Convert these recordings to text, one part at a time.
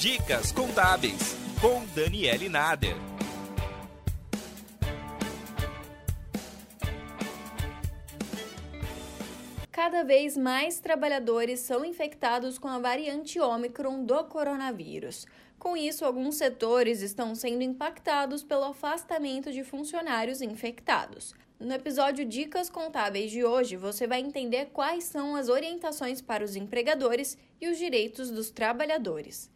Dicas Contábeis, com Daniele Nader. Cada vez mais trabalhadores são infectados com a variante Ômicron do coronavírus. Com isso, alguns setores estão sendo impactados pelo afastamento de funcionários infectados. No episódio Dicas Contábeis de hoje, você vai entender quais são as orientações para os empregadores e os direitos dos trabalhadores.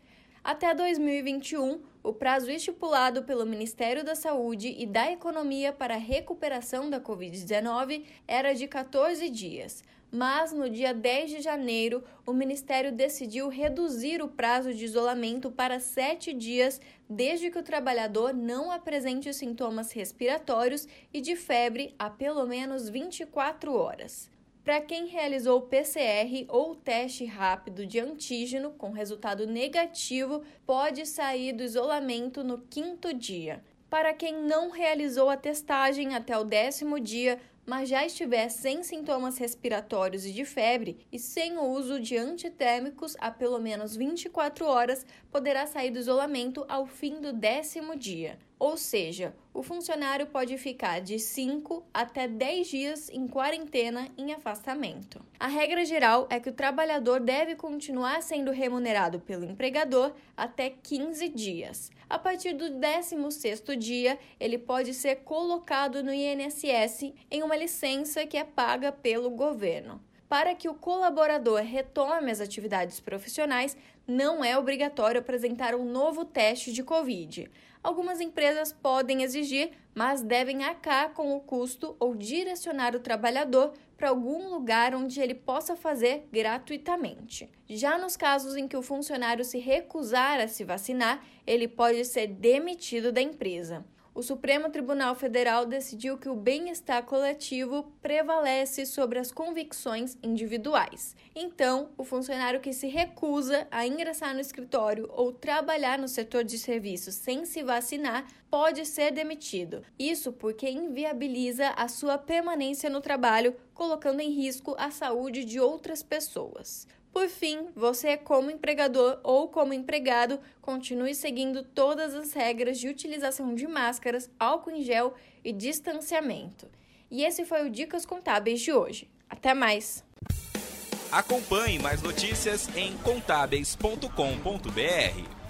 Até 2021, o prazo estipulado pelo Ministério da Saúde e da Economia para a recuperação da Covid-19 era de 14 dias, mas no dia 10 de janeiro, o Ministério decidiu reduzir o prazo de isolamento para sete dias, desde que o trabalhador não apresente sintomas respiratórios e de febre há pelo menos 24 horas. Para quem realizou PCR ou teste rápido de antígeno com resultado negativo, pode sair do isolamento no quinto dia. Para quem não realizou a testagem até o décimo dia, mas já estiver sem sintomas respiratórios e de febre e sem o uso de antitérmicos há pelo menos 24 horas, poderá sair do isolamento ao fim do décimo dia. Ou seja, o funcionário pode ficar de 5 até 10 dias em quarentena em afastamento. A regra geral é que o trabalhador deve continuar sendo remunerado pelo empregador até 15 dias. A partir do 16º dia, ele pode ser colocado no INSS em uma licença que é paga pelo governo. Para que o colaborador retome as atividades profissionais, não é obrigatório apresentar um novo teste de Covid. Algumas empresas podem exigir, mas devem arcar com o custo ou direcionar o trabalhador para algum lugar onde ele possa fazer gratuitamente. Já nos casos em que o funcionário se recusar a se vacinar, ele pode ser demitido da empresa o Supremo Tribunal Federal decidiu que o bem-estar coletivo prevalece sobre as convicções individuais. Então, o funcionário que se recusa a ingressar no escritório ou trabalhar no setor de serviços sem se vacinar pode ser demitido. Isso porque inviabiliza a sua permanência no trabalho, colocando em risco a saúde de outras pessoas. Por fim, você, como empregador ou como empregado, continue seguindo todas as regras de utilização de máscaras, álcool em gel e distanciamento. E esse foi o Dicas Contábeis de hoje. Até mais! Acompanhe mais notícias em contábeis.com.br.